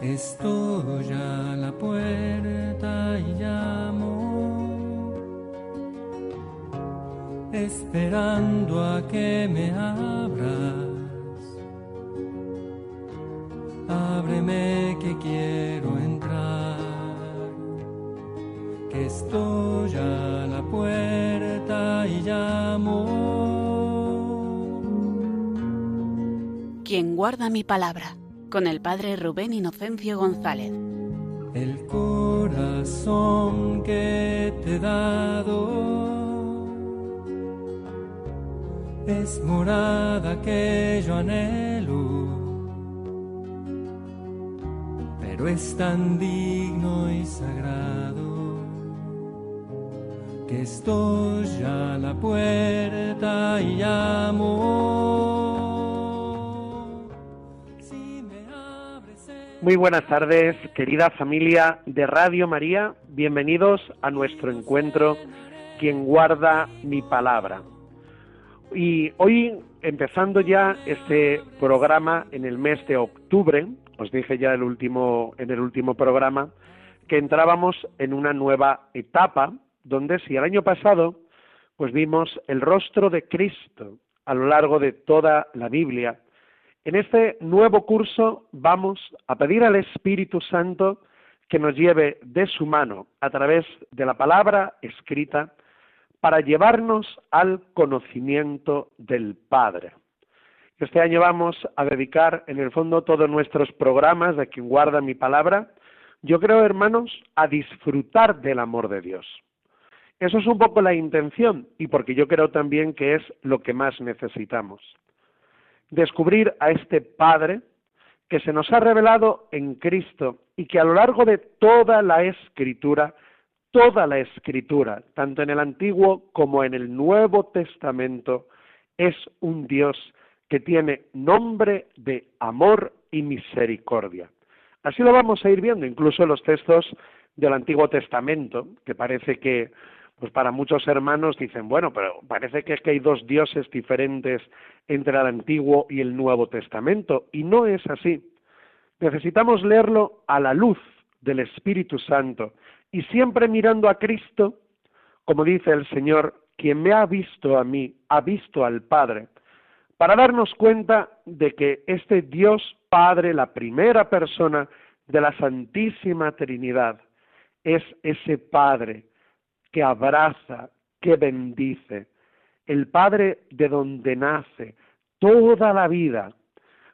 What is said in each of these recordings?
Estoy a la puerta y llamo, esperando a que me abras. Ábreme que quiero entrar, que estoy a la puerta y llamo. Quien guarda mi palabra con el padre Rubén Inocencio González. El corazón que te he dado es morada que yo anhelo, pero es tan digno y sagrado que estoy a la puerta y llamo. Muy buenas tardes, querida familia de Radio María. Bienvenidos a nuestro encuentro, quien guarda mi palabra. Y hoy, empezando ya este programa en el mes de octubre, os dije ya el último, en el último programa, que entrábamos en una nueva etapa, donde si el año pasado, pues vimos el rostro de Cristo a lo largo de toda la Biblia, en este nuevo curso vamos a pedir al Espíritu Santo que nos lleve de su mano a través de la palabra escrita para llevarnos al conocimiento del Padre. Este año vamos a dedicar en el fondo todos nuestros programas de quien guarda mi palabra, yo creo, hermanos, a disfrutar del amor de Dios. Eso es un poco la intención y porque yo creo también que es lo que más necesitamos descubrir a este Padre que se nos ha revelado en Cristo y que a lo largo de toda la escritura, toda la escritura, tanto en el Antiguo como en el Nuevo Testamento, es un Dios que tiene nombre de amor y misericordia. Así lo vamos a ir viendo, incluso en los textos del Antiguo Testamento, que parece que pues para muchos hermanos dicen, bueno, pero parece que es que hay dos dioses diferentes entre el Antiguo y el Nuevo Testamento, y no es así. Necesitamos leerlo a la luz del Espíritu Santo y siempre mirando a Cristo, como dice el Señor, quien me ha visto a mí, ha visto al Padre, para darnos cuenta de que este Dios Padre, la primera persona de la Santísima Trinidad, es ese Padre que abraza, que bendice, el Padre de donde nace toda la vida.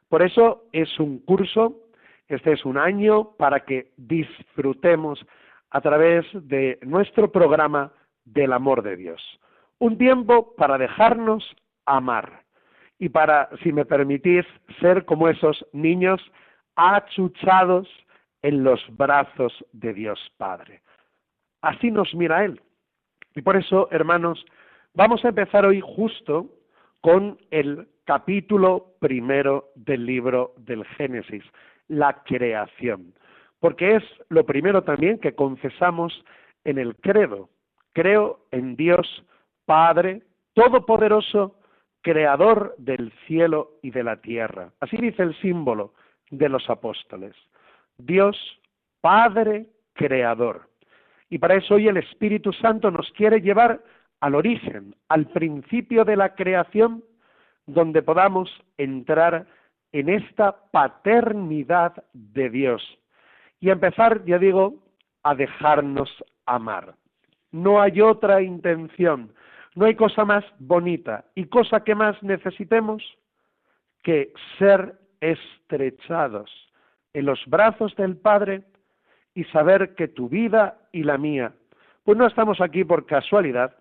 Por eso es un curso, este es un año para que disfrutemos a través de nuestro programa del amor de Dios. Un tiempo para dejarnos amar y para, si me permitís, ser como esos niños achuchados en los brazos de Dios Padre. Así nos mira Él. Y por eso, hermanos, vamos a empezar hoy justo con el capítulo primero del libro del Génesis, la creación, porque es lo primero también que confesamos en el credo. Creo en Dios Padre Todopoderoso, Creador del cielo y de la tierra. Así dice el símbolo de los apóstoles. Dios Padre Creador. Y para eso hoy el Espíritu Santo nos quiere llevar al origen, al principio de la creación, donde podamos entrar en esta paternidad de Dios y empezar, ya digo, a dejarnos amar. No hay otra intención, no hay cosa más bonita y cosa que más necesitemos que ser estrechados en los brazos del Padre y saber que tu vida y la mía, pues no estamos aquí por casualidad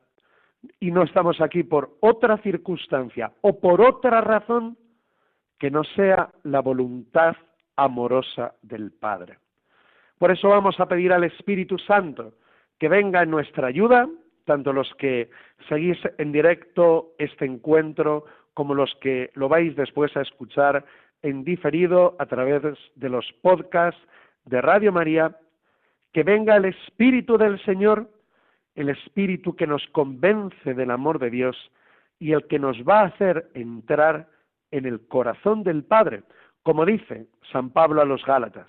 y no estamos aquí por otra circunstancia o por otra razón que no sea la voluntad amorosa del Padre. Por eso vamos a pedir al Espíritu Santo que venga en nuestra ayuda, tanto los que seguís en directo este encuentro como los que lo vais después a escuchar en diferido a través de los podcasts de Radio María que venga el Espíritu del Señor, el Espíritu que nos convence del amor de Dios y el que nos va a hacer entrar en el corazón del Padre, como dice San Pablo a los Gálatas.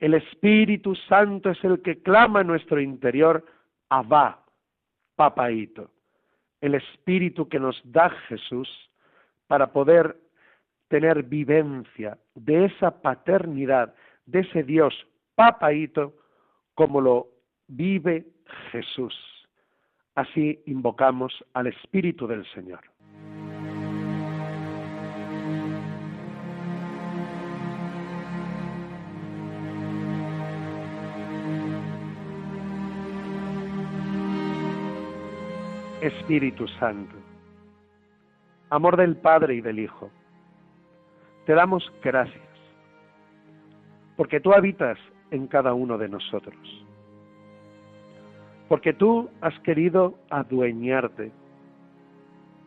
El Espíritu Santo es el que clama en nuestro interior, Abba, papaito. El Espíritu que nos da Jesús para poder tener vivencia de esa paternidad, de ese Dios papaito, como lo vive Jesús. Así invocamos al Espíritu del Señor. Espíritu Santo, amor del Padre y del Hijo, te damos gracias, porque tú habitas en cada uno de nosotros, porque tú has querido adueñarte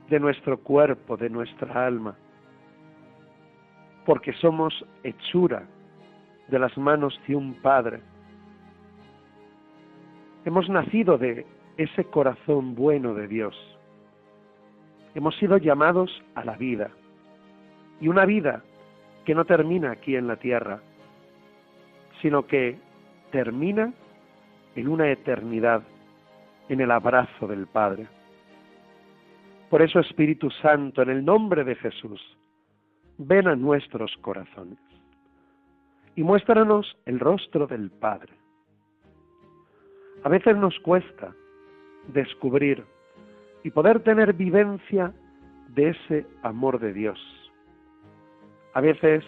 de nuestro cuerpo, de nuestra alma, porque somos hechura de las manos de un Padre. Hemos nacido de ese corazón bueno de Dios. Hemos sido llamados a la vida, y una vida que no termina aquí en la tierra, sino que termina en una eternidad, en el abrazo del Padre. Por eso, Espíritu Santo, en el nombre de Jesús, ven a nuestros corazones y muéstranos el rostro del Padre. A veces nos cuesta descubrir y poder tener vivencia de ese amor de Dios. A veces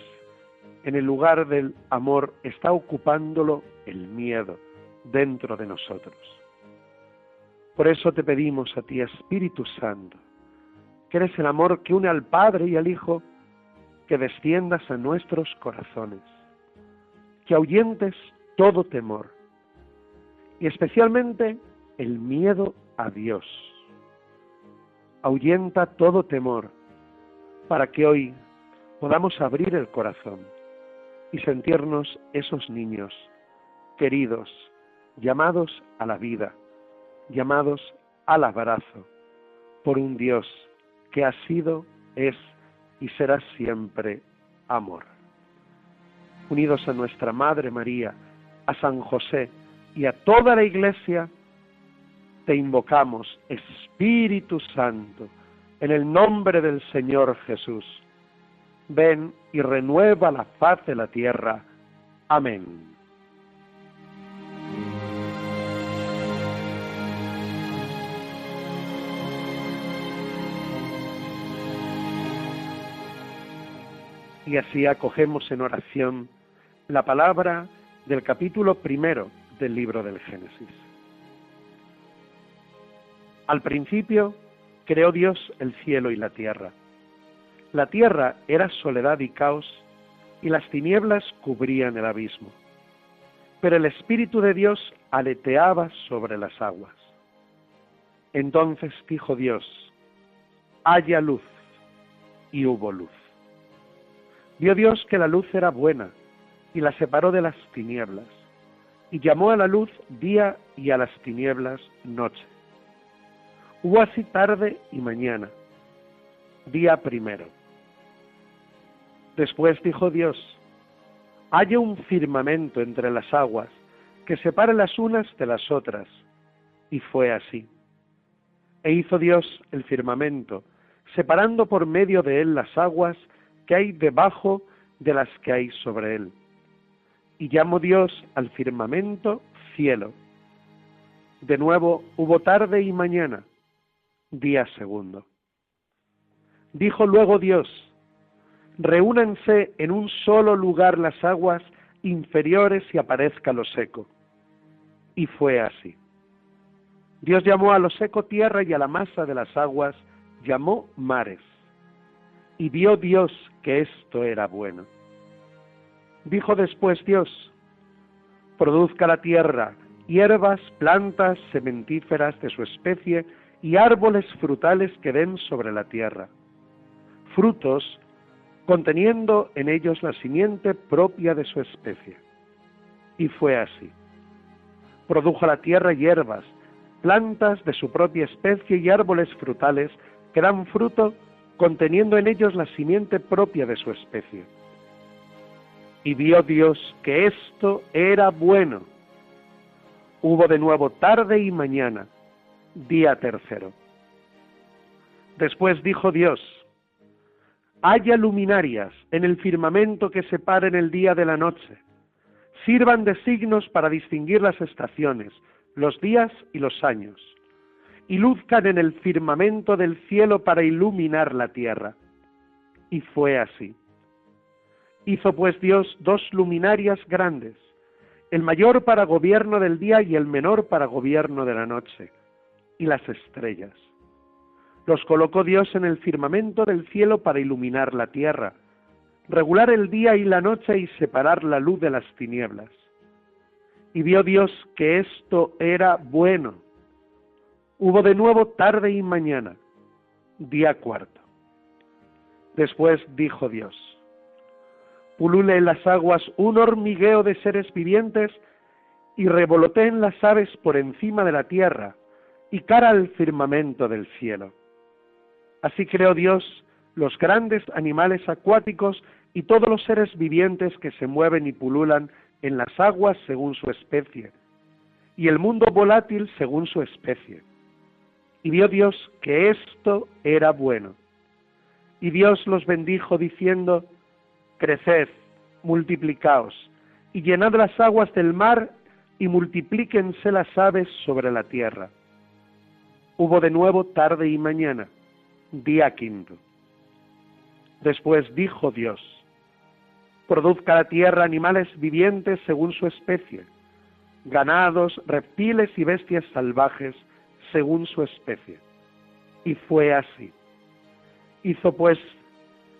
en el lugar del amor está ocupándolo el miedo dentro de nosotros. Por eso te pedimos a ti, Espíritu Santo, que eres el amor que une al Padre y al Hijo, que desciendas a nuestros corazones, que ahuyentes todo temor y especialmente el miedo a Dios. Ahuyenta todo temor para que hoy podamos abrir el corazón y sentirnos esos niños queridos, llamados a la vida, llamados al abrazo por un Dios que ha sido, es y será siempre amor. Unidos a nuestra Madre María, a San José y a toda la Iglesia, te invocamos, Espíritu Santo, en el nombre del Señor Jesús. Ven y renueva la faz de la tierra. Amén. Y así acogemos en oración la palabra del capítulo primero del libro del Génesis. Al principio creó Dios el cielo y la tierra. La tierra era soledad y caos, y las tinieblas cubrían el abismo. Pero el Espíritu de Dios aleteaba sobre las aguas. Entonces dijo Dios, haya luz, y hubo luz. Vio Dios que la luz era buena, y la separó de las tinieblas, y llamó a la luz día y a las tinieblas noche. Hubo así tarde y mañana, día primero. Después dijo Dios, haya un firmamento entre las aguas que separe las unas de las otras. Y fue así. E hizo Dios el firmamento, separando por medio de él las aguas que hay debajo de las que hay sobre él. Y llamó Dios al firmamento cielo. De nuevo hubo tarde y mañana, día segundo. Dijo luego Dios, reúnanse en un solo lugar las aguas inferiores y aparezca lo seco. Y fue así. Dios llamó a lo seco tierra y a la masa de las aguas llamó mares. Y vio Dios que esto era bueno. Dijo después Dios, produzca la tierra hierbas, plantas sementíferas de su especie, y árboles frutales que den sobre la tierra, frutos conteniendo en ellos la simiente propia de su especie. Y fue así. Produjo la tierra hierbas, plantas de su propia especie y árboles frutales que dan fruto conteniendo en ellos la simiente propia de su especie. Y vio Dios que esto era bueno. Hubo de nuevo tarde y mañana, día tercero. Después dijo Dios, haya luminarias en el firmamento que separen el día de la noche, sirvan de signos para distinguir las estaciones, los días y los años, y luzcan en el firmamento del cielo para iluminar la tierra. Y fue así. Hizo pues Dios dos luminarias grandes, el mayor para gobierno del día y el menor para gobierno de la noche, y las estrellas. Los colocó Dios en el firmamento del cielo para iluminar la tierra, regular el día y la noche y separar la luz de las tinieblas. Y vio Dios que esto era bueno. Hubo de nuevo tarde y mañana, día cuarto. Después dijo Dios, pulule en las aguas un hormigueo de seres vivientes y revoloteen las aves por encima de la tierra y cara al firmamento del cielo. Así creó Dios los grandes animales acuáticos y todos los seres vivientes que se mueven y pululan en las aguas según su especie, y el mundo volátil según su especie. Y vio Dios que esto era bueno. Y Dios los bendijo diciendo, Creced, multiplicaos, y llenad las aguas del mar, y multiplíquense las aves sobre la tierra. Hubo de nuevo tarde y mañana, día quinto. Después dijo Dios, produzca la tierra animales vivientes según su especie, ganados, reptiles y bestias salvajes según su especie. Y fue así. Hizo pues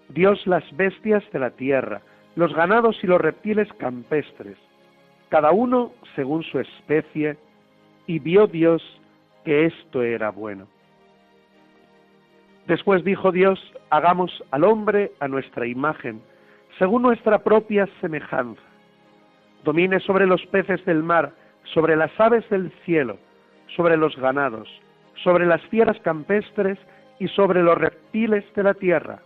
Dios las bestias de la tierra, los ganados y los reptiles campestres, cada uno según su especie, y vio Dios que esto era bueno. Después dijo Dios, hagamos al hombre a nuestra imagen, según nuestra propia semejanza. Domine sobre los peces del mar, sobre las aves del cielo, sobre los ganados, sobre las fieras campestres y sobre los reptiles de la tierra.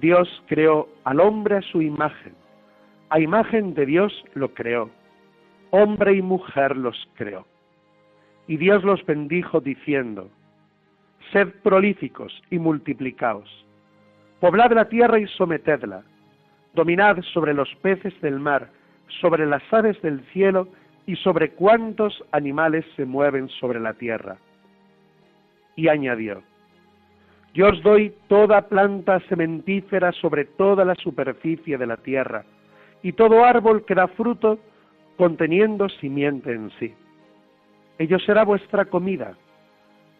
Dios creó al hombre a su imagen. A imagen de Dios lo creó. Hombre y mujer los creó. Y Dios los bendijo diciendo, Sed prolíficos y multiplicaos. Poblad la tierra y sometedla. Dominad sobre los peces del mar, sobre las aves del cielo y sobre cuantos animales se mueven sobre la tierra. Y añadió, Yo os doy toda planta sementífera sobre toda la superficie de la tierra, y todo árbol que da fruto conteniendo simiente en sí. Ello será vuestra comida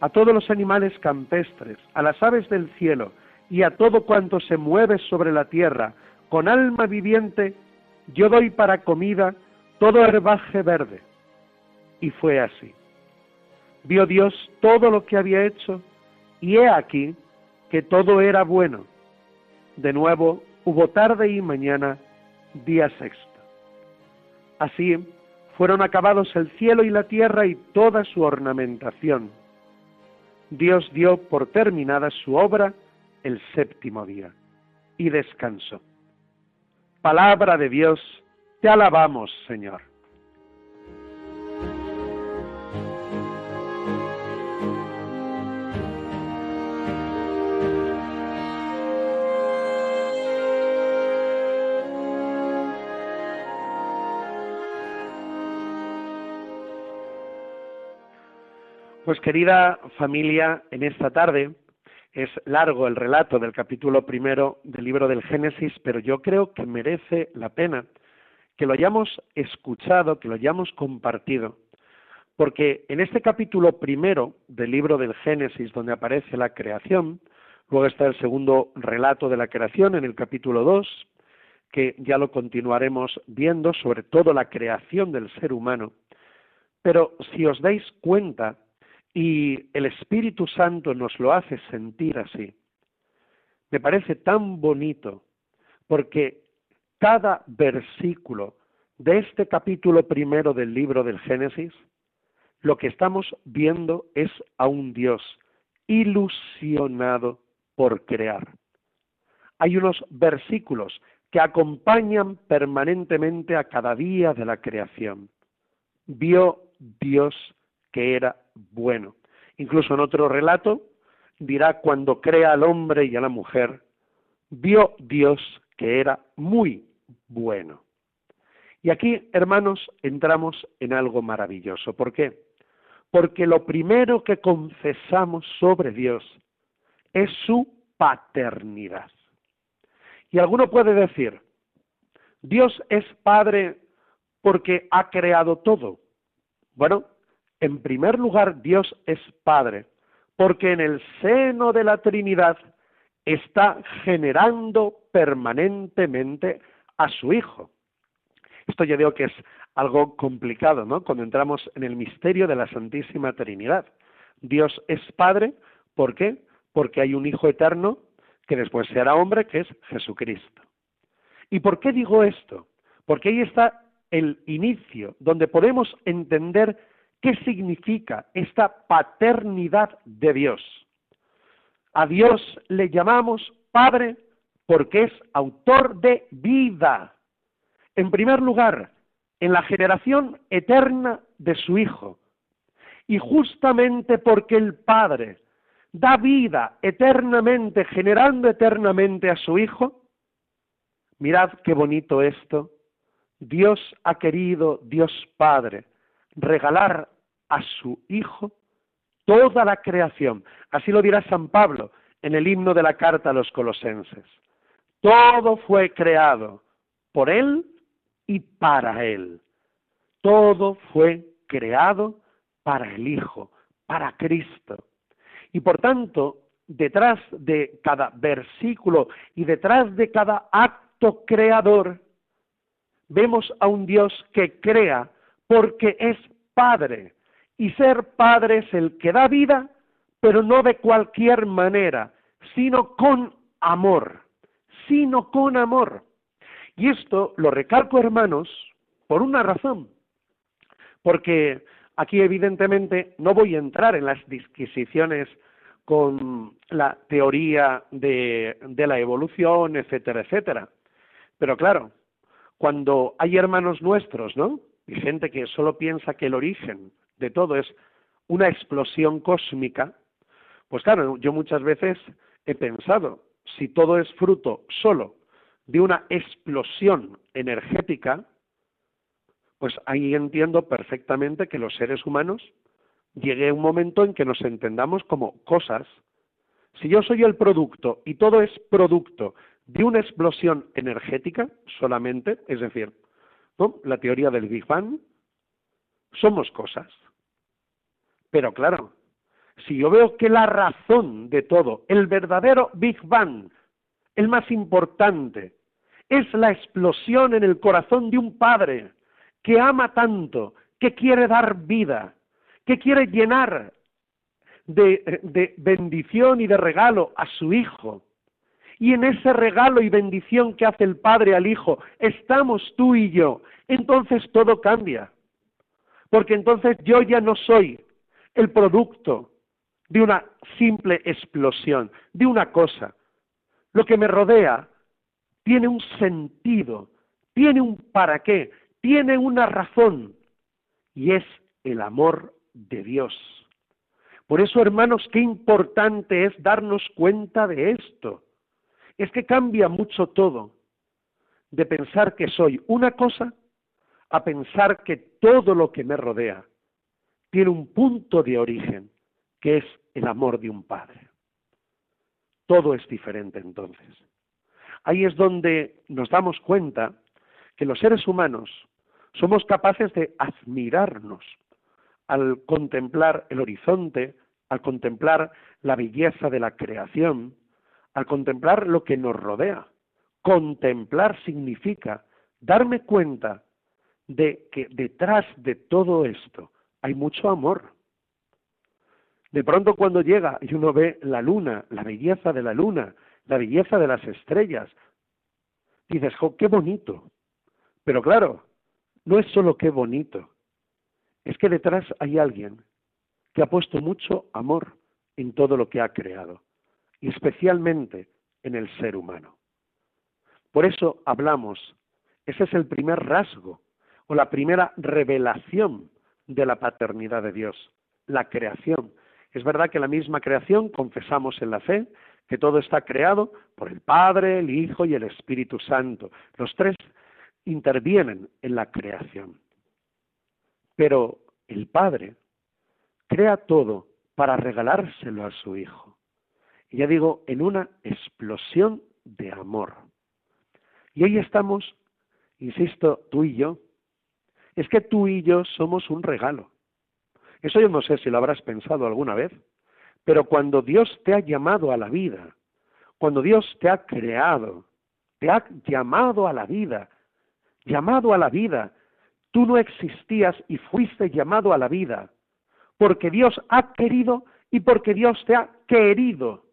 a todos los animales campestres, a las aves del cielo y a todo cuanto se mueve sobre la tierra, con alma viviente, yo doy para comida todo herbaje verde. Y fue así. Vio Dios todo lo que había hecho, y he aquí que todo era bueno. De nuevo hubo tarde y mañana, día sexto. Así fueron acabados el cielo y la tierra y toda su ornamentación Dios dio por terminada su obra el séptimo día y descansó. Palabra de Dios, te alabamos, Señor. Pues querida familia, en esta tarde es largo el relato del capítulo primero del libro del Génesis, pero yo creo que merece la pena que lo hayamos escuchado, que lo hayamos compartido, porque en este capítulo primero del libro del Génesis, donde aparece la creación, luego está el segundo relato de la creación en el capítulo 2, que ya lo continuaremos viendo, sobre todo la creación del ser humano. Pero si os dais cuenta, y el Espíritu Santo nos lo hace sentir así. Me parece tan bonito porque cada versículo de este capítulo primero del libro del Génesis, lo que estamos viendo es a un Dios ilusionado por crear. Hay unos versículos que acompañan permanentemente a cada día de la creación. Vio Dios que era bueno. Incluso en otro relato dirá cuando crea al hombre y a la mujer, vio Dios que era muy bueno. Y aquí, hermanos, entramos en algo maravilloso. ¿Por qué? Porque lo primero que confesamos sobre Dios es su paternidad. Y alguno puede decir, Dios es Padre porque ha creado todo. Bueno, en primer lugar, Dios es Padre porque en el seno de la Trinidad está generando permanentemente a su Hijo. Esto yo digo que es algo complicado, ¿no? Cuando entramos en el misterio de la Santísima Trinidad. Dios es Padre, ¿por qué? Porque hay un Hijo eterno que después será hombre, que es Jesucristo. ¿Y por qué digo esto? Porque ahí está el inicio, donde podemos entender qué significa esta paternidad de Dios. A Dios le llamamos Padre porque es autor de vida. En primer lugar, en la generación eterna de su Hijo. Y justamente porque el Padre da vida eternamente, generando eternamente a su Hijo, mirad qué bonito esto, Dios ha querido, Dios Padre, regalar a su Hijo toda la creación. Así lo dirá San Pablo en el himno de la carta a los colosenses. Todo fue creado por Él y para Él. Todo fue creado para el Hijo, para Cristo. Y por tanto, detrás de cada versículo y detrás de cada acto creador, vemos a un Dios que crea porque es Padre. Y ser Padre es el que da vida, pero no de cualquier manera, sino con amor, sino con amor. Y esto lo recalco, hermanos, por una razón. Porque aquí evidentemente no voy a entrar en las disquisiciones con la teoría de, de la evolución, etcétera, etcétera. Pero claro, cuando hay hermanos nuestros, ¿no? Y gente que solo piensa que el origen de todo es una explosión cósmica, pues claro, yo muchas veces he pensado, si todo es fruto solo de una explosión energética, pues ahí entiendo perfectamente que los seres humanos llegue un momento en que nos entendamos como cosas. Si yo soy el producto y todo es producto de una explosión energética solamente, es decir, la teoría del Big Bang, somos cosas. Pero claro, si yo veo que la razón de todo, el verdadero Big Bang, el más importante, es la explosión en el corazón de un padre que ama tanto, que quiere dar vida, que quiere llenar de, de, bendición y de regalo a su hijo. Y en ese regalo y bendición que hace el Padre al Hijo, estamos tú y yo. Entonces todo cambia. Porque entonces yo ya no soy el producto de una simple explosión, de una cosa. Lo que me rodea tiene un sentido, tiene un para qué, tiene una razón y es el amor de Dios. Por eso, hermanos, qué importante es darnos cuenta de esto. Es que cambia mucho todo de pensar que soy una cosa a pensar que todo lo que me rodea tiene un punto de origen, que es el amor de un padre. Todo es diferente entonces. Ahí es donde nos damos cuenta que los seres humanos somos capaces de admirarnos al contemplar el horizonte, al contemplar la belleza de la creación, al contemplar lo que nos rodea. Contemplar significa darme cuenta de que detrás de todo esto hay mucho amor. De pronto cuando llega y uno ve la luna, la belleza de la luna, la belleza de las estrellas, dices, qué bonito. Pero claro, no es solo qué bonito, es que detrás hay alguien que ha puesto mucho amor en todo lo que ha creado, y especialmente en el ser humano. Por eso hablamos. Ese es el primer rasgo o la primera revelación de la paternidad de Dios, la creación. Es verdad que la misma creación confesamos en la fe que todo está creado por el Padre, el Hijo y el Espíritu Santo. Los tres intervienen en la creación. Pero el Padre crea todo para regalárselo a su Hijo. Y ya digo, en una explosión de amor. Y ahí estamos, insisto, tú y yo. Es que tú y yo somos un regalo. Eso yo no sé si lo habrás pensado alguna vez, pero cuando Dios te ha llamado a la vida, cuando Dios te ha creado, te ha llamado a la vida, llamado a la vida, tú no existías y fuiste llamado a la vida, porque Dios ha querido y porque Dios te ha querido,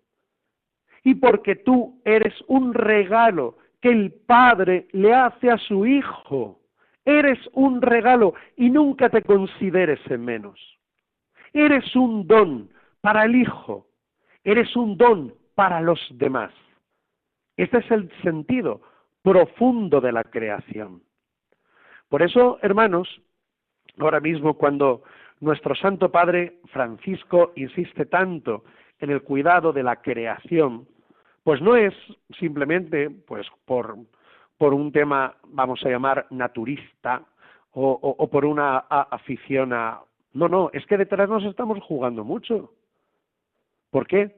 y porque tú eres un regalo que el Padre le hace a su Hijo. Eres un regalo y nunca te consideres en menos. Eres un don para el Hijo. Eres un don para los demás. Este es el sentido profundo de la creación. Por eso, hermanos, ahora mismo cuando nuestro Santo Padre Francisco insiste tanto en el cuidado de la creación, pues no es simplemente pues por, por un tema, vamos a llamar, naturista o, por una afición a... No, no, es que detrás nos estamos jugando mucho. ¿Por qué?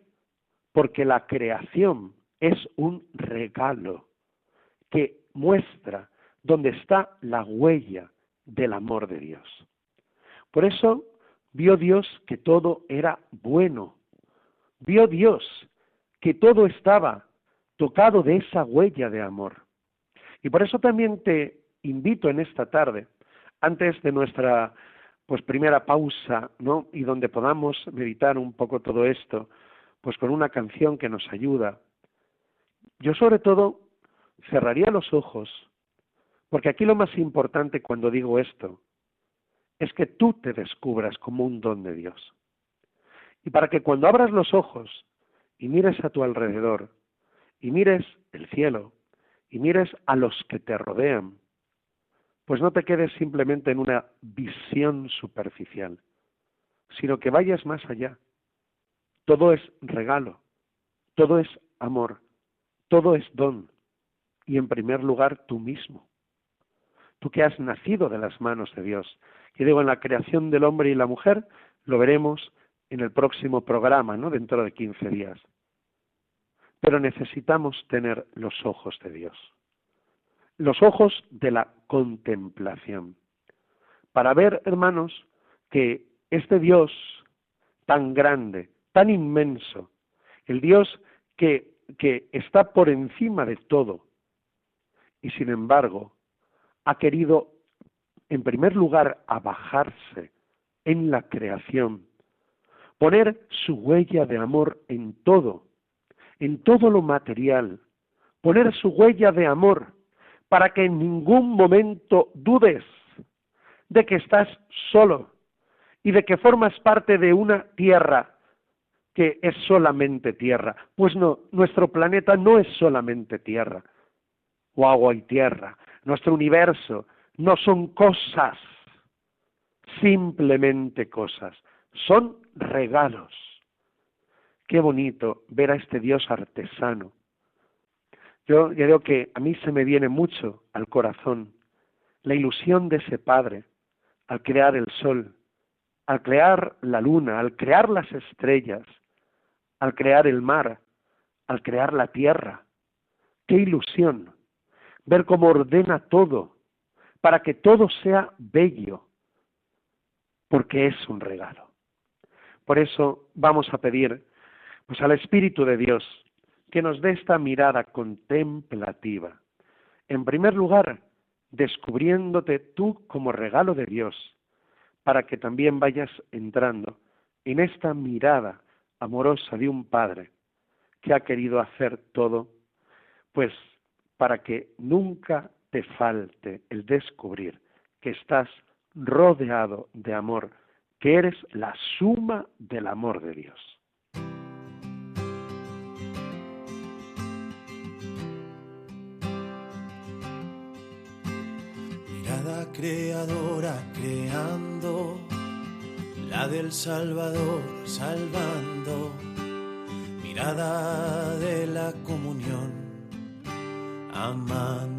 Porque la creación es un regalo que muestra dónde está la huella del amor de Dios. Por eso vio Dios que todo era bueno. Vio Dios que todo estaba tocado de esa huella de amor. Y por eso también te invito en esta tarde, antes de nuestra pues primera pausa, ¿no? Y donde podamos meditar un poco todo esto, pues con una canción que nos ayuda. Yo sobre todo cerraría los ojos, porque aquí lo más importante cuando digo esto es que tú te descubras como un don de Dios. Y para que cuando abras los ojos y mires a tu alrededor, y mires el cielo, y mires a los que te rodean, pues no te quedes simplemente en una visión superficial, sino que vayas más allá. Todo es regalo, todo es amor, todo es don, y en primer lugar tú mismo. Tú que has nacido de las manos de Dios. Y digo, en la creación del hombre y la mujer, lo veremos en el próximo programa, ¿no? Dentro de 15 días. Pero necesitamos tener los ojos de Dios los ojos de la contemplación, para ver, hermanos, que este Dios tan grande, tan inmenso, el Dios que, que está por encima de todo, y sin embargo ha querido, en primer lugar, abajarse en la creación, poner su huella de amor en todo, en todo lo material, poner su huella de amor para que en ningún momento dudes de que estás solo y de que formas parte de una tierra que es solamente tierra. Pues no, nuestro planeta no es solamente tierra, o agua y tierra. Nuestro universo no son cosas, simplemente cosas, son regalos. Qué bonito ver a este Dios artesano yo digo que a mí se me viene mucho al corazón la ilusión de ese Padre al crear el sol, al crear la luna, al crear las estrellas, al crear el mar, al crear la tierra. Qué ilusión ver cómo ordena todo para que todo sea bello, porque es un regalo. Por eso vamos a pedir pues al Espíritu de Dios que nos dé esta mirada contemplativa. En primer lugar, descubriéndote tú como regalo de Dios, para que también vayas entrando en esta mirada amorosa de un Padre que ha querido hacer todo, pues para que nunca te falte el descubrir que estás rodeado de amor, que eres la suma del amor de Dios. Mirada creadora creando, la del Salvador salvando, mirada de la comunión amando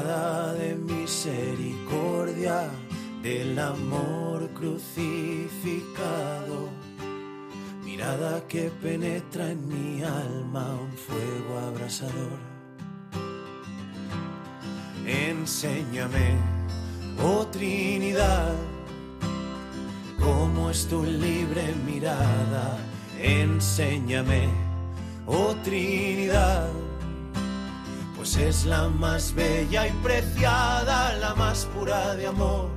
de misericordia del amor crucificado, mirada que penetra en mi alma un fuego abrasador. Enséñame, oh Trinidad, cómo es tu libre mirada. Enséñame, oh Trinidad, pues es la más bella y preciada, la más pura de amor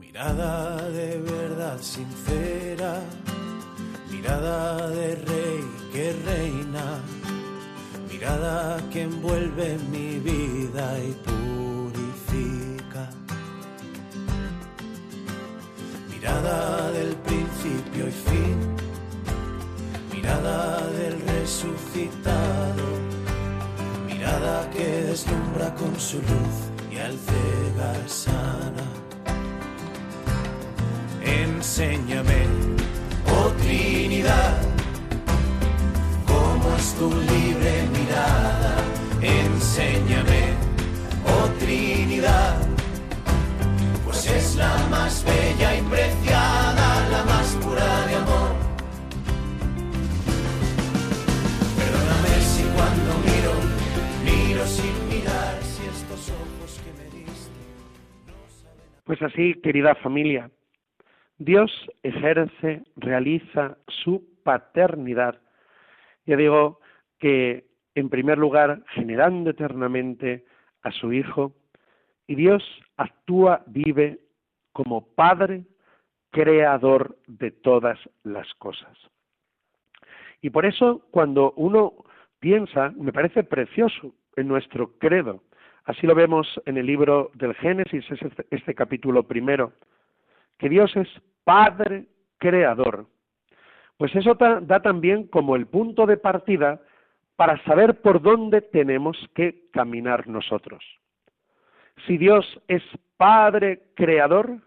Mirada de verdad sincera, mirada de rey que reina, mirada que envuelve mi vida y purifica. Mirada del fin, mirada del resucitado, mirada que deslumbra con su luz y al cega sana. Enséñame, oh Trinidad, cómo es tu libre mirada, enséñame, oh Trinidad, pues es la más bella y preciada, Pues así, querida familia, Dios ejerce, realiza su paternidad. Ya digo que, en primer lugar, generando eternamente a su Hijo, y Dios actúa, vive como Padre, creador de todas las cosas. Y por eso, cuando uno piensa, me parece precioso en nuestro credo, así lo vemos en el libro del Génesis, es este, este capítulo primero, que Dios es Padre Creador. Pues eso da también como el punto de partida para saber por dónde tenemos que caminar nosotros. Si Dios es Padre Creador,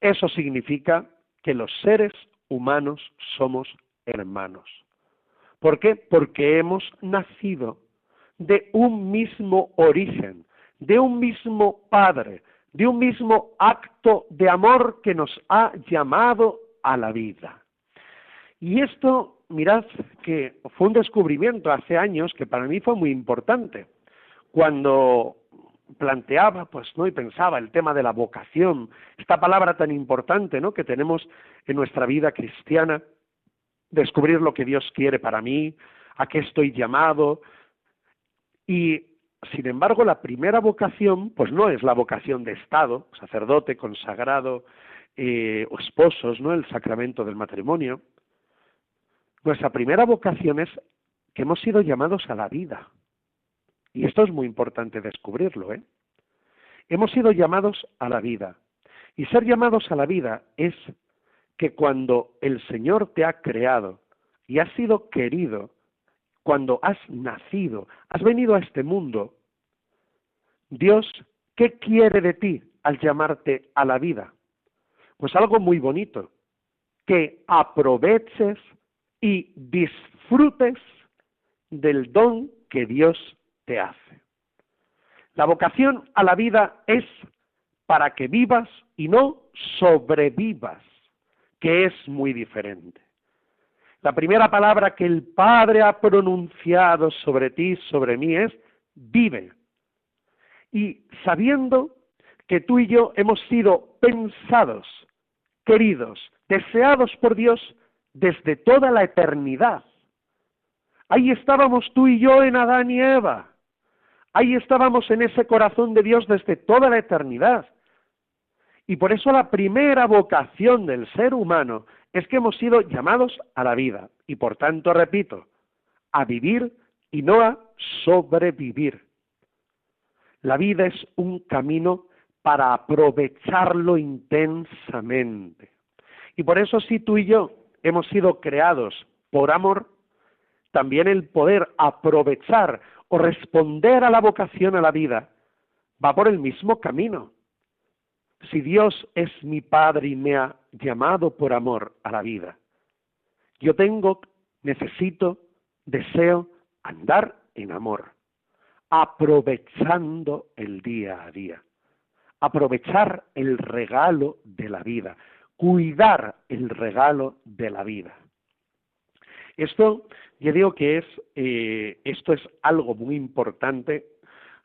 eso significa que los seres humanos somos hermanos. ¿Por qué? Porque hemos nacido de un mismo origen, de un mismo Padre, de un mismo acto de amor que nos ha llamado a la vida. Y esto, mirad, que fue un descubrimiento hace años que para mí fue muy importante. Cuando planteaba, pues, ¿no? y pensaba el tema de la vocación, esta palabra tan importante, ¿no? que tenemos en nuestra vida cristiana, descubrir lo que Dios quiere para mí, a qué estoy llamado, y sin embargo, la primera vocación, pues no es la vocación de Estado, sacerdote, consagrado, eh, esposos, ¿no? El sacramento del matrimonio. Nuestra primera vocación es que hemos sido llamados a la vida. Y esto es muy importante descubrirlo, ¿eh? Hemos sido llamados a la vida. Y ser llamados a la vida es que cuando el Señor te ha creado y has sido querido cuando has nacido, has venido a este mundo, Dios, ¿qué quiere de ti al llamarte a la vida? Pues algo muy bonito, que aproveches y disfrutes del don que Dios te hace. La vocación a la vida es para que vivas y no sobrevivas, que es muy diferente. La primera palabra que el Padre ha pronunciado sobre ti, sobre mí, es vive. Y sabiendo que tú y yo hemos sido pensados, queridos, deseados por Dios desde toda la eternidad. Ahí estábamos tú y yo en Adán y Eva. Ahí estábamos en ese corazón de Dios desde toda la eternidad. Y por eso la primera vocación del ser humano es que hemos sido llamados a la vida y por tanto, repito, a vivir y no a sobrevivir. La vida es un camino para aprovecharlo intensamente. Y por eso si tú y yo hemos sido creados por amor, también el poder aprovechar o responder a la vocación a la vida va por el mismo camino. Si Dios es mi Padre y me ha llamado por amor a la vida, yo tengo, necesito, deseo andar en amor, aprovechando el día a día, aprovechar el regalo de la vida, cuidar el regalo de la vida. Esto, yo digo que es, eh, esto es algo muy importante,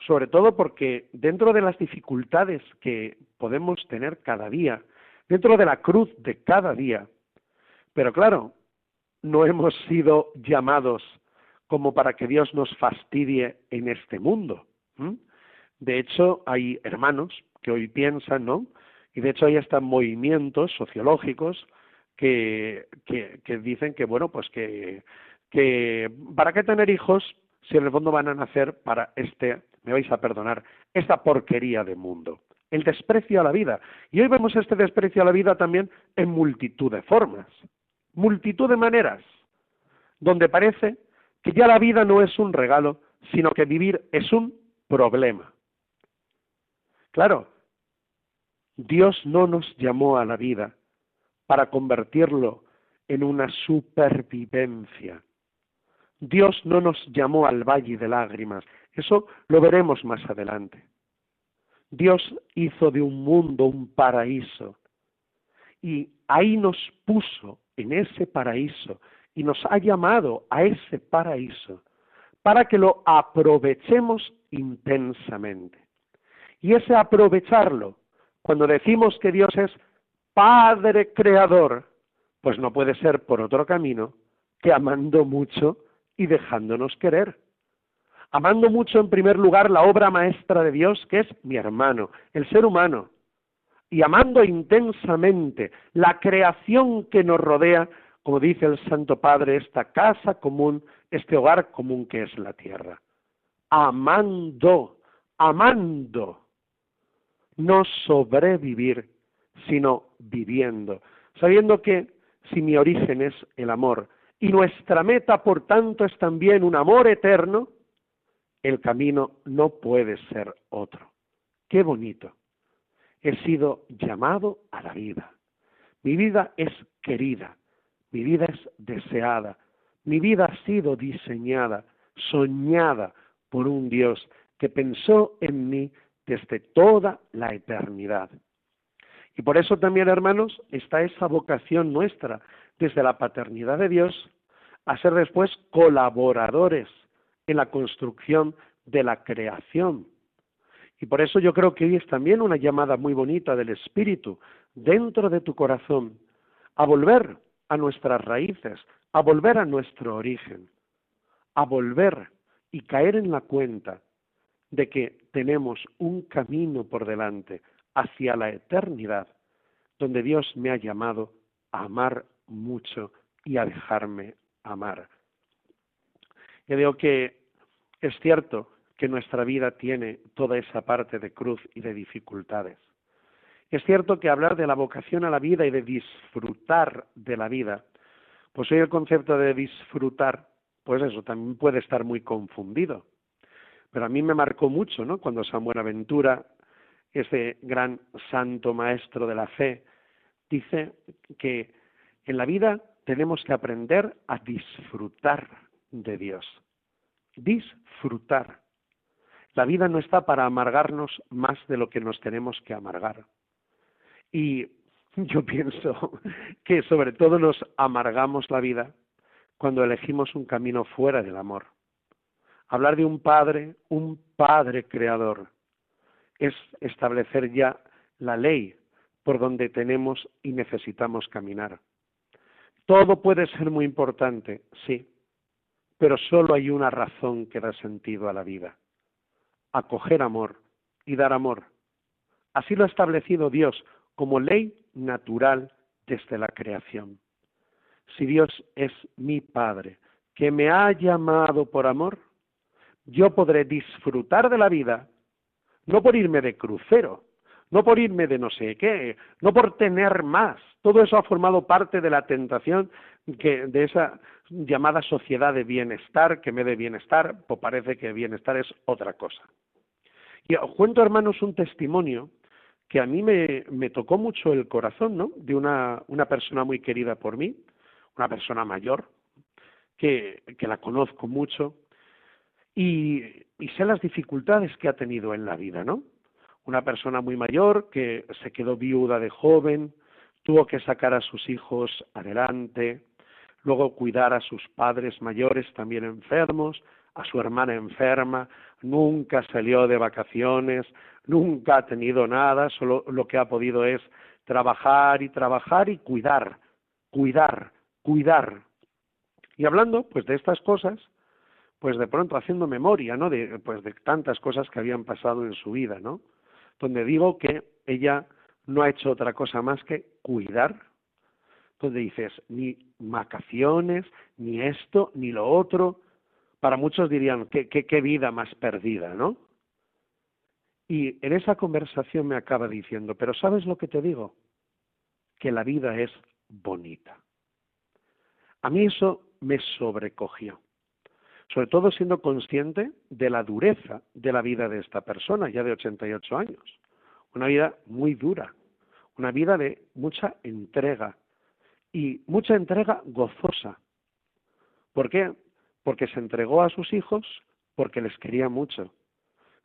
sobre todo porque dentro de las dificultades que podemos tener cada día, dentro de la cruz de cada día, pero claro, no hemos sido llamados como para que Dios nos fastidie en este mundo. De hecho, hay hermanos que hoy piensan, ¿no? Y de hecho hay hasta movimientos sociológicos que, que, dicen que, bueno, pues que, que, ¿para qué tener hijos si en el fondo van a nacer para este, me vais a perdonar, esta porquería de mundo? El desprecio a la vida. Y hoy vemos este desprecio a la vida también en multitud de formas, multitud de maneras, donde parece que ya la vida no es un regalo, sino que vivir es un problema. Claro, Dios no nos llamó a la vida para convertirlo en una supervivencia. Dios no nos llamó al valle de lágrimas, eso lo veremos más adelante. Dios hizo de un mundo un paraíso y ahí nos puso en ese paraíso y nos ha llamado a ese paraíso para que lo aprovechemos intensamente. Y ese aprovecharlo, cuando decimos que Dios es Padre Creador, pues no puede ser por otro camino que amando mucho y dejándonos querer. Amando mucho en primer lugar la obra maestra de Dios, que es mi hermano, el ser humano, y amando intensamente la creación que nos rodea, como dice el Santo Padre, esta casa común, este hogar común que es la tierra. Amando, amando, no sobrevivir sino viviendo, sabiendo que si mi origen es el amor y nuestra meta, por tanto, es también un amor eterno, el camino no puede ser otro. Qué bonito. He sido llamado a la vida. Mi vida es querida, mi vida es deseada, mi vida ha sido diseñada, soñada por un Dios que pensó en mí desde toda la eternidad. Y por eso también, hermanos, está esa vocación nuestra desde la paternidad de Dios a ser después colaboradores en la construcción de la creación. Y por eso yo creo que hoy es también una llamada muy bonita del Espíritu dentro de tu corazón a volver a nuestras raíces, a volver a nuestro origen, a volver y caer en la cuenta de que tenemos un camino por delante hacia la eternidad, donde Dios me ha llamado a amar mucho y a dejarme amar. Yo digo que es cierto que nuestra vida tiene toda esa parte de cruz y de dificultades. Es cierto que hablar de la vocación a la vida y de disfrutar de la vida, pues hoy el concepto de disfrutar, pues eso también puede estar muy confundido. Pero a mí me marcó mucho, ¿no? Cuando San Buenaventura ese gran santo maestro de la fe, dice que en la vida tenemos que aprender a disfrutar de Dios. Disfrutar. La vida no está para amargarnos más de lo que nos tenemos que amargar. Y yo pienso que sobre todo nos amargamos la vida cuando elegimos un camino fuera del amor. Hablar de un padre, un padre creador, es establecer ya la ley por donde tenemos y necesitamos caminar. Todo puede ser muy importante, sí, pero solo hay una razón que da sentido a la vida, acoger amor y dar amor. Así lo ha establecido Dios como ley natural desde la creación. Si Dios es mi Padre, que me ha llamado por amor, yo podré disfrutar de la vida no por irme de crucero, no por irme de no sé qué, no por tener más. Todo eso ha formado parte de la tentación de esa llamada sociedad de bienestar, que me dé bienestar, pues parece que bienestar es otra cosa. Y os cuento, hermanos, un testimonio que a mí me, tocó mucho el corazón, ¿no? De una, una persona muy querida por mí, una persona mayor, que, que la conozco mucho, y, y sé las dificultades que ha tenido en la vida, ¿no? Una persona muy mayor que se quedó viuda de joven, tuvo que sacar a sus hijos adelante, luego cuidar a sus padres mayores también enfermos, a su hermana enferma, nunca salió de vacaciones, nunca ha tenido nada, solo lo que ha podido es trabajar y trabajar y cuidar, cuidar, cuidar. Y hablando pues de estas cosas, pues de pronto haciendo memoria, ¿no? De pues de tantas cosas que habían pasado en su vida, ¿no? Donde digo que ella no ha hecho otra cosa más que cuidar. Donde dices, ni vacaciones, ni esto, ni lo otro. Para muchos dirían, qué, qué, qué vida más perdida, ¿no? Y en esa conversación me acaba diciendo, pero ¿sabes lo que te digo? Que la vida es bonita. A mí eso me sobrecogió, sobre todo siendo consciente de la dureza de la vida de esta persona, ya de 88 años. Una vida muy dura, una vida de mucha entrega y mucha entrega gozosa. ¿Por qué? Porque se entregó a sus hijos porque les quería mucho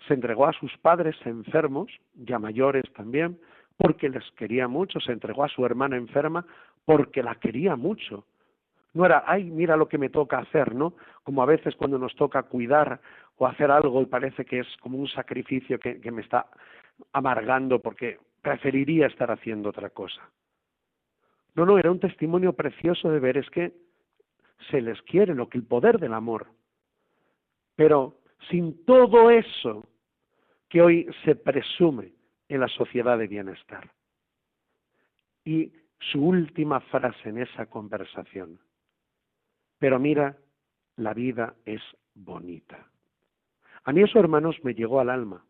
se entregó a sus padres enfermos, ya mayores también, porque les quería mucho, se entregó a su hermana enferma porque la quería mucho. No era, ay, mira lo que me toca hacer, ¿no? Como a veces cuando nos toca cuidar o hacer algo y parece que es como un sacrificio que, que me está amargando porque preferiría estar haciendo otra cosa. No, no, era un testimonio precioso de ver, es que se les quiere, lo que el poder del amor. Pero sin todo eso que hoy se presume en la sociedad de bienestar. Y su última frase en esa conversación. Pero mira, la vida es bonita. A mí eso, hermanos, me llegó al alma.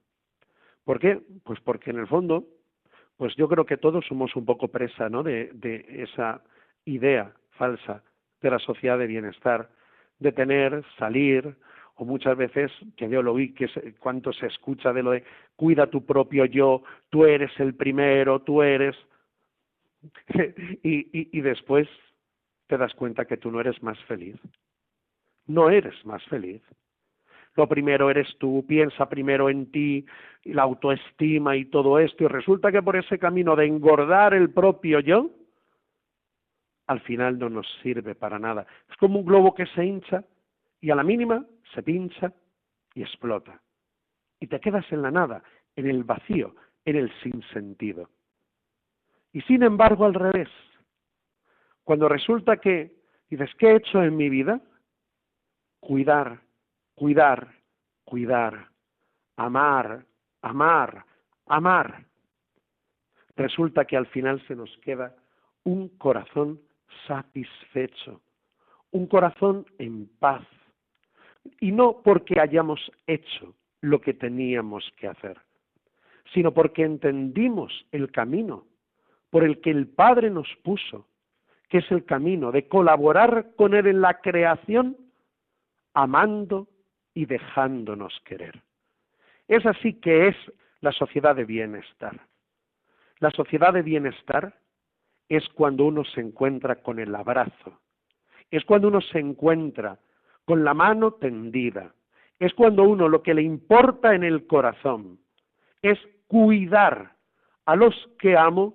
¿Por qué? Pues porque en el fondo, pues yo creo que todos somos un poco presa, ¿no? De, de esa idea falsa de la sociedad de bienestar, de tener, salir, o muchas veces, que yo lo vi, que cuánto se escucha de lo de cuida tu propio yo, tú eres el primero, tú eres... y, y después te das cuenta que tú no eres más feliz. No eres más feliz. Lo primero eres tú, piensa primero en ti, la autoestima y todo esto, y resulta que por ese camino de engordar el propio yo, al final no nos sirve para nada. Es como un globo que se hincha y a la mínima se pincha y explota. Y te quedas en la nada, en el vacío, en el sinsentido. Y sin embargo, al revés, cuando resulta que dices, ¿qué he hecho en mi vida? Cuidar, cuidar, cuidar, amar, amar, amar. Resulta que al final se nos queda un corazón satisfecho, un corazón en paz, y no porque hayamos hecho lo que teníamos que hacer, sino porque entendimos el camino por el que el Padre nos puso, que es el camino de colaborar con Él en la creación, amando y dejándonos querer. Es así que es la sociedad de bienestar. La sociedad de bienestar es cuando uno se encuentra con el abrazo, es cuando uno se encuentra con la mano tendida. Es cuando uno lo que le importa en el corazón es cuidar a los que amo,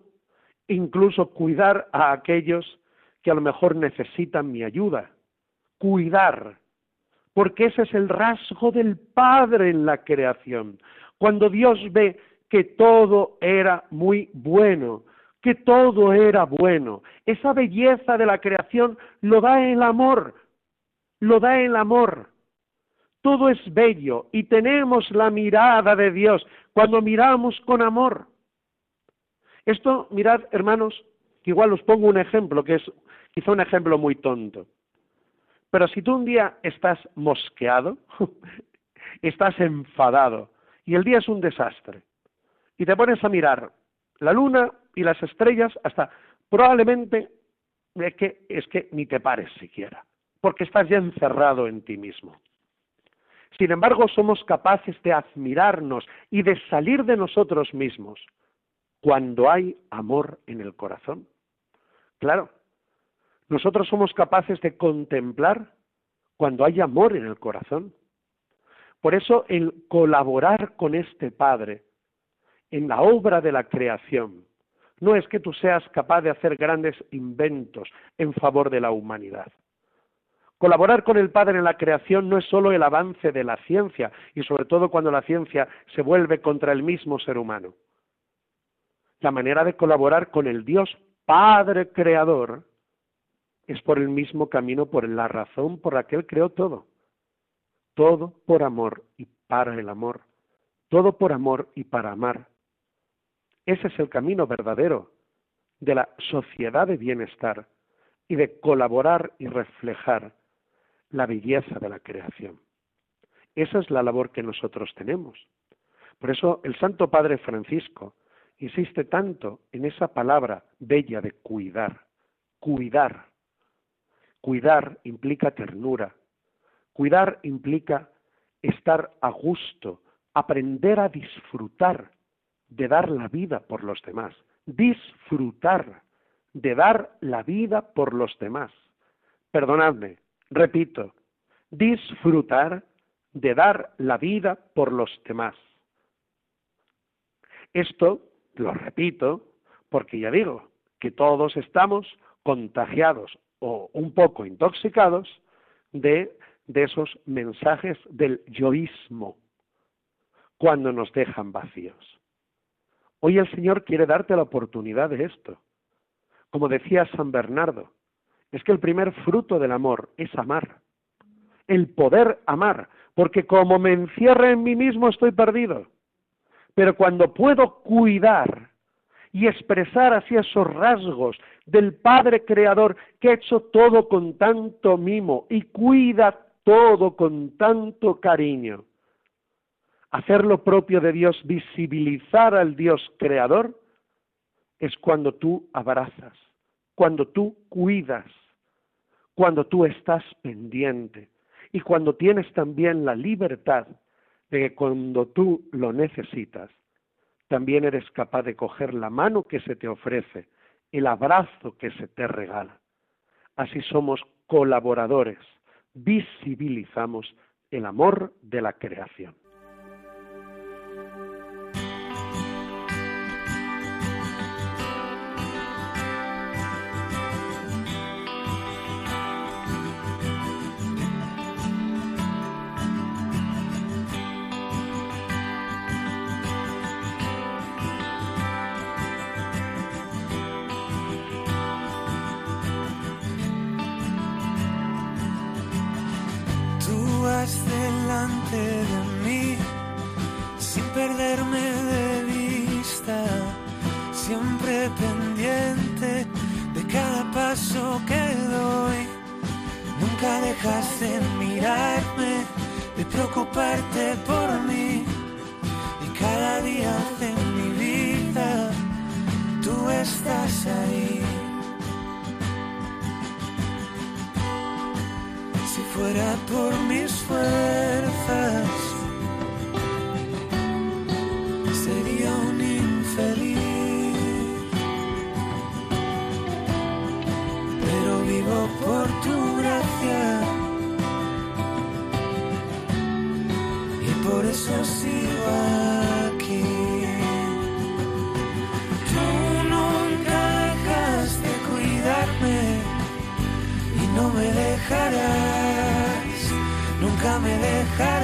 incluso cuidar a aquellos que a lo mejor necesitan mi ayuda. Cuidar, porque ese es el rasgo del Padre en la creación. Cuando Dios ve que todo era muy bueno, que todo era bueno, esa belleza de la creación lo da el amor, lo da el amor. Todo es bello y tenemos la mirada de Dios cuando miramos con amor. Esto, mirad, hermanos, que igual os pongo un ejemplo, que es quizá un ejemplo muy tonto. Pero si tú un día estás mosqueado, estás enfadado y el día es un desastre, y te pones a mirar la luna y las estrellas hasta probablemente que, es que ni te pares siquiera, porque estás ya encerrado en ti mismo. Sin embargo, somos capaces de admirarnos y de salir de nosotros mismos cuando hay amor en el corazón. Claro, nosotros somos capaces de contemplar cuando hay amor en el corazón. Por eso el colaborar con este Padre en la obra de la creación no es que tú seas capaz de hacer grandes inventos en favor de la humanidad. Colaborar con el Padre en la creación no es solo el avance de la ciencia, y sobre todo cuando la ciencia se vuelve contra el mismo ser humano. La manera de colaborar con el Dios Padre Creador es por el mismo camino, por la razón por la que Él creó todo. Todo por amor y para el amor. Todo por amor y para amar. Ese es el camino verdadero de la sociedad de bienestar y de colaborar y reflejar la belleza de la creación. Esa es la labor que nosotros tenemos. Por eso el Santo Padre Francisco insiste tanto en esa palabra bella de cuidar, cuidar. Cuidar implica ternura, cuidar implica estar a gusto, aprender a disfrutar de dar la vida por los demás, disfrutar de dar la vida por los demás. Perdonadme, repito, disfrutar de dar la vida por los demás. Esto lo repito porque ya digo que todos estamos contagiados o un poco intoxicados de, de esos mensajes del yoísmo cuando nos dejan vacíos. Hoy el Señor quiere darte la oportunidad de esto. Como decía San Bernardo, es que el primer fruto del amor es amar. El poder amar, porque como me encierra en mí mismo estoy perdido. Pero cuando puedo cuidar y expresar así esos rasgos del Padre Creador que ha hecho todo con tanto mimo y cuida todo con tanto cariño, hacer lo propio de Dios, visibilizar al Dios creador, es cuando tú abrazas, cuando tú cuidas, cuando tú estás pendiente y cuando tienes también la libertad de que cuando tú lo necesitas, también eres capaz de coger la mano que se te ofrece, el abrazo que se te regala. Así somos colaboradores, visibilizamos el amor de la creación. dejas de mirarme, de preocuparte por mí. Y cada día de mi vida tú estás ahí. Si fuera por mis fuerzas, sería un infeliz. Pero vivo por tu gracia. por eso sigo aquí. Tú nunca dejas de cuidarme y no me dejarás, nunca me dejarás.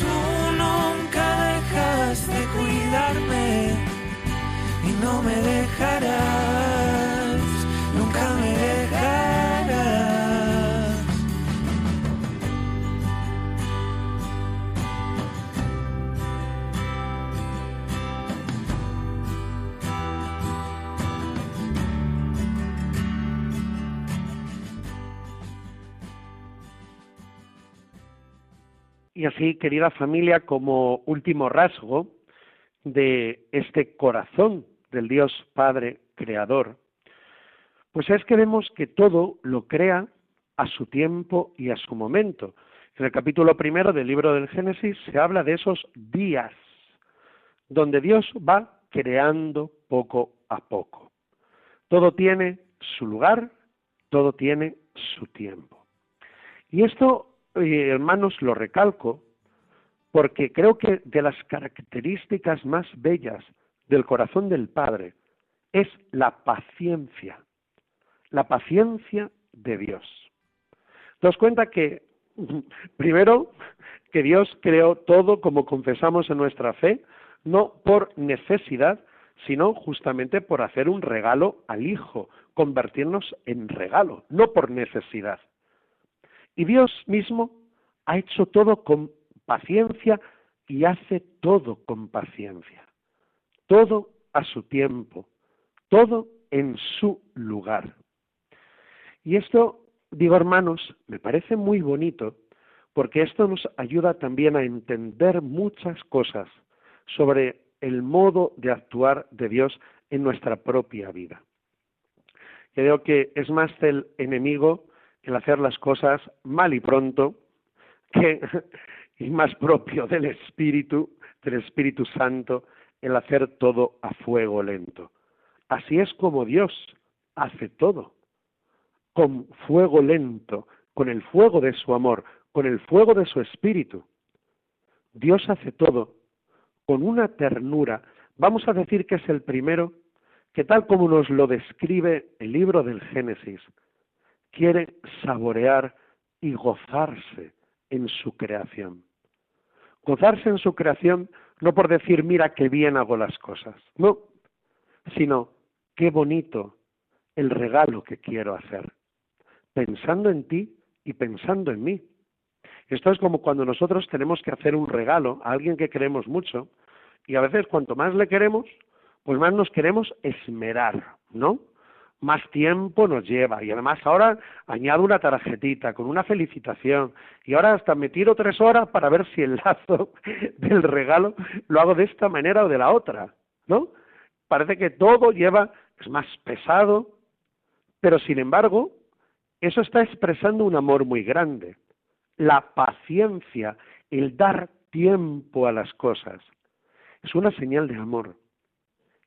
Tú nunca dejas de cuidarme y no me dejarás. Así, querida familia, como último rasgo de este corazón del Dios Padre Creador, pues es que vemos que todo lo crea a su tiempo y a su momento. En el capítulo primero del libro del Génesis se habla de esos días, donde Dios va creando poco a poco. Todo tiene su lugar, todo tiene su tiempo. Y esto, eh, hermanos, lo recalco porque creo que de las características más bellas del corazón del Padre es la paciencia, la paciencia de Dios. Nos cuenta que, primero, que Dios creó todo como confesamos en nuestra fe, no por necesidad, sino justamente por hacer un regalo al Hijo, convertirnos en regalo, no por necesidad. Y Dios mismo ha hecho todo con paciencia y hace todo con paciencia. Todo a su tiempo, todo en su lugar. Y esto, digo hermanos, me parece muy bonito porque esto nos ayuda también a entender muchas cosas sobre el modo de actuar de Dios en nuestra propia vida. Creo que es más el enemigo el hacer las cosas mal y pronto que y más propio del Espíritu, del Espíritu Santo, el hacer todo a fuego lento. Así es como Dios hace todo, con fuego lento, con el fuego de su amor, con el fuego de su Espíritu. Dios hace todo con una ternura, vamos a decir que es el primero que tal como nos lo describe el libro del Génesis, quiere saborear y gozarse en su creación. Gozarse en su creación no por decir, mira qué bien hago las cosas, no, sino qué bonito el regalo que quiero hacer, pensando en ti y pensando en mí. Esto es como cuando nosotros tenemos que hacer un regalo a alguien que queremos mucho y a veces cuanto más le queremos, pues más nos queremos esmerar, ¿no? Más tiempo nos lleva y además ahora añado una tarjetita con una felicitación y ahora hasta me tiro tres horas para ver si el lazo del regalo lo hago de esta manera o de la otra, ¿no? Parece que todo lleva, es más pesado, pero sin embargo, eso está expresando un amor muy grande la paciencia, el dar tiempo a las cosas. Es una señal de amor.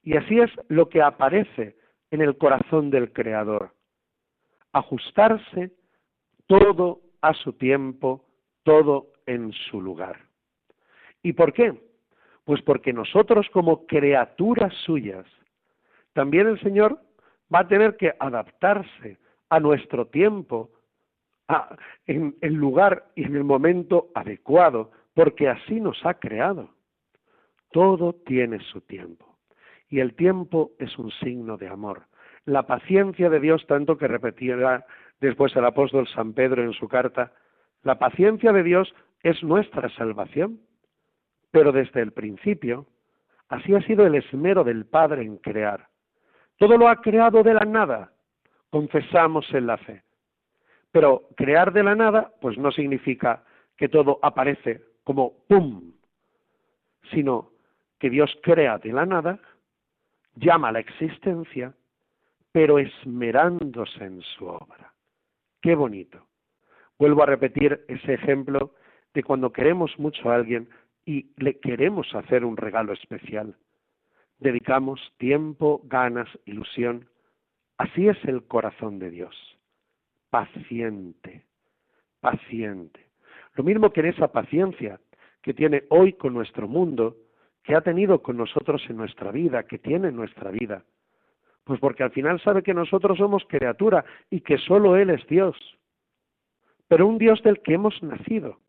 Y así es lo que aparece en el corazón del Creador. Ajustarse todo a su tiempo, todo en su lugar. ¿Y por qué? Pues porque nosotros como criaturas suyas, también el Señor va a tener que adaptarse a nuestro tiempo, en el lugar y en el momento adecuado, porque así nos ha creado. Todo tiene su tiempo. Y el tiempo es un signo de amor. La paciencia de Dios, tanto que repetirá después el apóstol San Pedro en su carta, la paciencia de Dios es nuestra salvación. Pero desde el principio, así ha sido el esmero del Padre en crear. Todo lo ha creado de la nada, confesamos en la fe. Pero crear de la nada, pues no significa que todo aparece como ¡pum! sino que Dios crea de la nada, llama a la existencia, pero esmerándose en su obra. Qué bonito. Vuelvo a repetir ese ejemplo de cuando queremos mucho a alguien y le queremos hacer un regalo especial. Dedicamos tiempo, ganas, ilusión. Así es el corazón de Dios paciente, paciente. Lo mismo que en esa paciencia que tiene hoy con nuestro mundo, que ha tenido con nosotros en nuestra vida, que tiene en nuestra vida. Pues porque al final sabe que nosotros somos criatura y que solo Él es Dios, pero un Dios del que hemos nacido.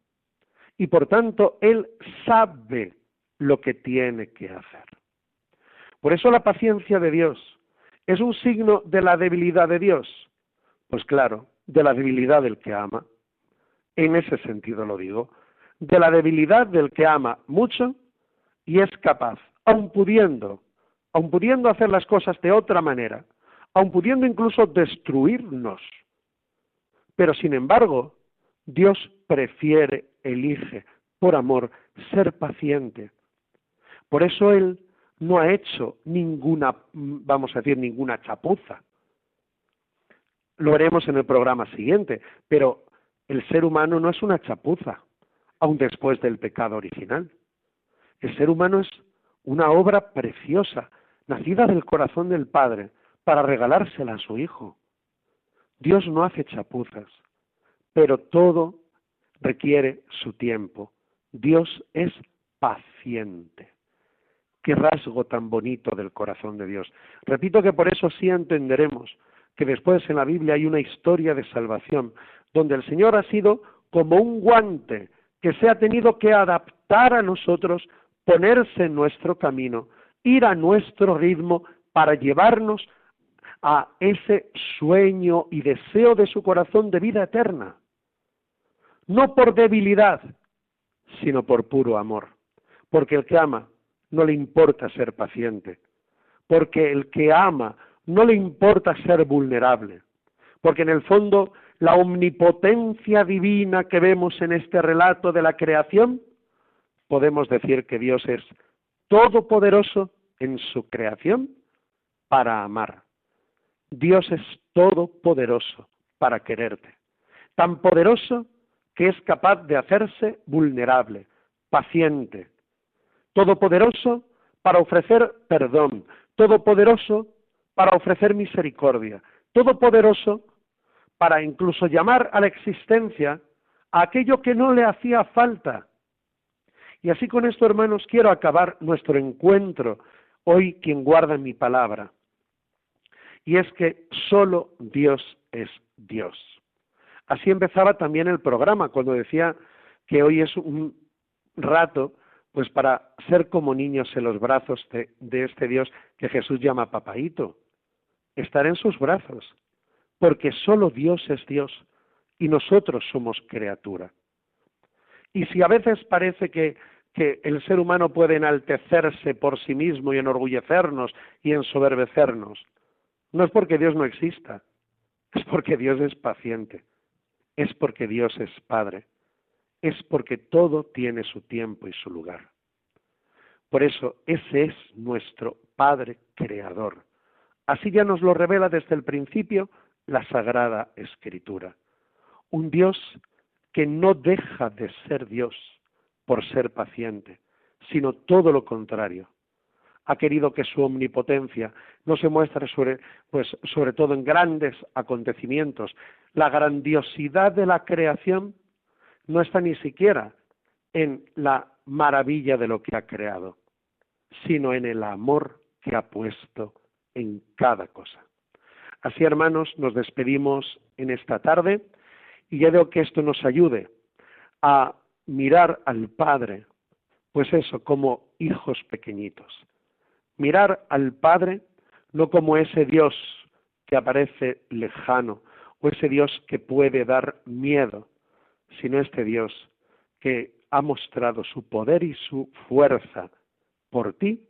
Y por tanto, Él sabe lo que tiene que hacer. Por eso la paciencia de Dios es un signo de la debilidad de Dios. Pues claro, de la debilidad del que ama. En ese sentido lo digo, de la debilidad del que ama mucho y es capaz, aun pudiendo, aun pudiendo hacer las cosas de otra manera, aun pudiendo incluso destruirnos. Pero sin embargo, Dios prefiere, elige por amor, ser paciente. Por eso Él no ha hecho ninguna, vamos a decir, ninguna chapuza. Lo veremos en el programa siguiente, pero el ser humano no es una chapuza, aun después del pecado original. El ser humano es una obra preciosa, nacida del corazón del Padre, para regalársela a su Hijo. Dios no hace chapuzas, pero todo requiere su tiempo. Dios es paciente. Qué rasgo tan bonito del corazón de Dios. Repito que por eso sí entenderemos que después en la Biblia hay una historia de salvación, donde el Señor ha sido como un guante que se ha tenido que adaptar a nosotros, ponerse en nuestro camino, ir a nuestro ritmo para llevarnos a ese sueño y deseo de su corazón de vida eterna. No por debilidad, sino por puro amor. Porque el que ama no le importa ser paciente. Porque el que ama no le importa ser vulnerable. Porque en el fondo la omnipotencia divina que vemos en este relato de la creación, podemos decir que Dios es todopoderoso en su creación para amar. Dios es todopoderoso para quererte. Tan poderoso que es capaz de hacerse vulnerable, paciente. Todopoderoso para ofrecer perdón. Todopoderoso para ofrecer misericordia. Todopoderoso para incluso llamar a la existencia a aquello que no le hacía falta. Y así con esto, hermanos, quiero acabar nuestro encuentro hoy quien guarda mi palabra. Y es que solo Dios es Dios. Así empezaba también el programa, cuando decía que hoy es un rato pues para ser como niños en los brazos de, este Dios que Jesús llama papaíto. Estar en sus brazos, porque solo Dios es Dios y nosotros somos criatura. Y si a veces parece que, que el ser humano puede enaltecerse por sí mismo y enorgullecernos y ensoberbecernos, no es porque Dios no exista, es porque Dios es paciente, es porque Dios es Padre, es porque todo tiene su tiempo y su lugar. Por eso ese es nuestro Padre Creador. Así ya nos lo revela desde el principio la Sagrada Escritura. Un Dios que no deja de ser Dios por ser paciente, sino todo lo contrario. Ha querido que su omnipotencia no se muestre sobre, pues, sobre todo en grandes acontecimientos. La grandiosidad de la creación no está ni siquiera en la maravilla de lo que ha creado, sino en el amor que ha puesto en cada cosa. Así, hermanos, nos despedimos en esta tarde y ya veo que esto nos ayude a mirar al Padre, pues eso, como hijos pequeñitos. Mirar al Padre no como ese Dios que aparece lejano o ese Dios que puede dar miedo, sino este Dios que ha mostrado su poder y su fuerza por ti,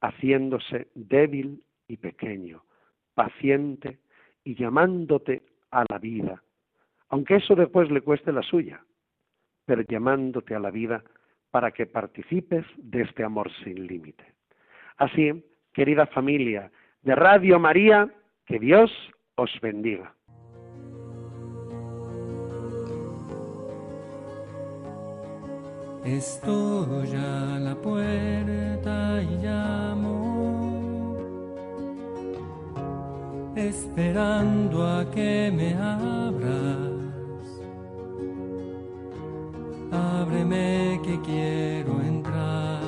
haciéndose débil y pequeño, paciente y llamándote a la vida, aunque eso después le cueste la suya, llamándote a la vida para que participes de este amor sin límite. Así, querida familia de Radio María, que Dios os bendiga. Estoy a la puerta y llamo esperando a que me abras. Ábreme que quiero entrar,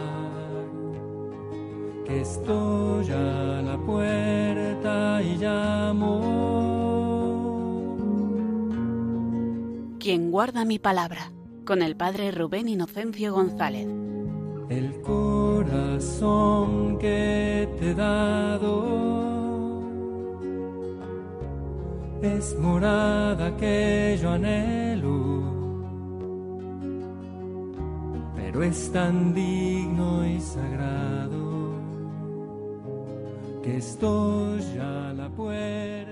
que estoy a la puerta y llamo. Quien guarda mi palabra, con el padre Rubén Inocencio González. El corazón que te he dado es morada que yo anhelo, pero es tan digno y sagrado que estoy a la puerta